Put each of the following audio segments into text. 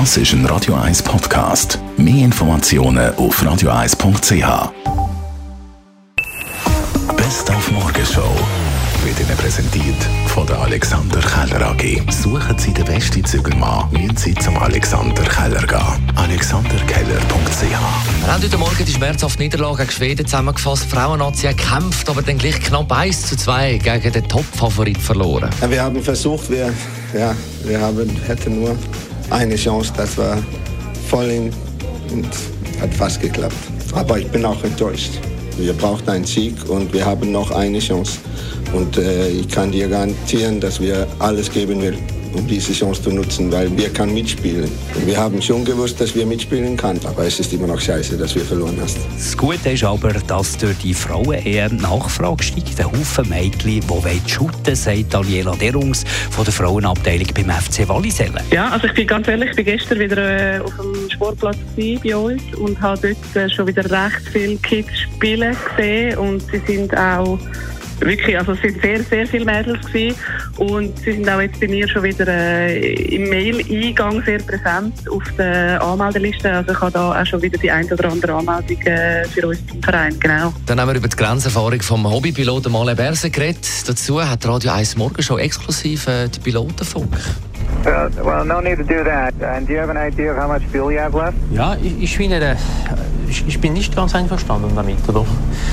Das ist ein Radio 1 Podcast. Mehr Informationen auf radio1.ch. Best auf Morgenshow wird Ihnen präsentiert von der Alexander Keller AG. Suchen Sie den besten Zügelmann, müssen Sie zum Alexander Keller gehen. AlexanderKeller.ch Wir haben heute Morgen die schmerzhafte Niederlage gegen Schweden zusammengefasst. Die Frauennazi hat gekämpft, aber dann gleich knapp 1 zu 2 gegen den Top-Favorit verloren. Ja, wir haben versucht, wir, ja, wir haben, hätten nur eine Chance, das war voll in und hat fast geklappt. Aber ich bin auch enttäuscht. Wir brauchen einen Sieg und wir haben noch eine Chance. Und äh, ich kann dir garantieren, dass wir alles geben werden, um diese Chance zu nutzen, weil wir können mitspielen. Wir haben schon gewusst, dass wir mitspielen können, aber es ist immer noch scheiße, dass wir verloren haben. Das Gute ist aber, dass durch die Frauen eher Nachfrage steigt. Ein Haufen Mädchen, die wollen shooten, sagt Daniela Derungs von der Frauenabteilung beim FC Wallisellen. Ja, also ich bin ganz ehrlich, ich bin gestern wieder äh, auf dem Sportplatz bei uns und habe dort äh, schon wieder recht viele Kids spielen gesehen und sie sind auch wirklich, also es sind sehr, sehr viele Mädels gewesen. Und sie sind auch jetzt bei mir schon wieder äh, im Mail-Eingang sehr präsent auf der Anmeldeliste. Also ich habe da auch schon wieder die ein oder andere Anmeldung äh, für uns zum Verein, genau. Dann haben wir über die Grenzerfahrung vom Hobbypiloten Male Berse geredet. Dazu hat Radio 1 Morgen schon exklusiv äh, die Pilotenfunk. Uh, well, no need to do that. And do you have an idea of how much fuel you have left? Ja, ich, ich finde, äh, ich, ich bin nicht ganz einverstanden damit, oder?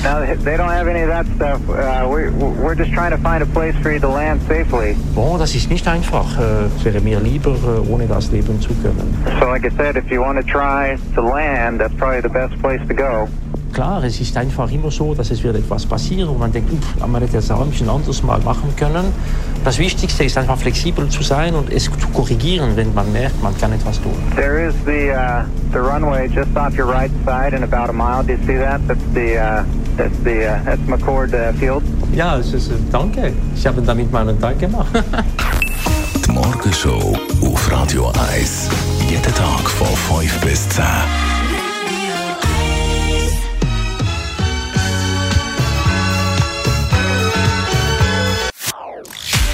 No, they don't have any of that stuff. Uh, we, we're just trying to find a place for you to land safely. Bon, das ist nicht einfach. Äh, wäre mir lieber, äh, ohne das leben zu können. So, like I said, if you want to try to land, that's probably the best place to go. Klar, es ist einfach immer so, dass es wird etwas passieren und man denkt, uff, man hätte das auch ein bisschen anders mal machen können. Das Wichtigste ist einfach flexibel zu sein und es zu korrigieren, wenn man merkt, man kann etwas tun. There is the uh, the runway just off your right side in about a mile. Do you see that? That's the uh, that's the uh, that's McCord uh, Field. Ja, es ist, äh, danke. Ich habe damit meinen Tag gemacht. Die Morgenshow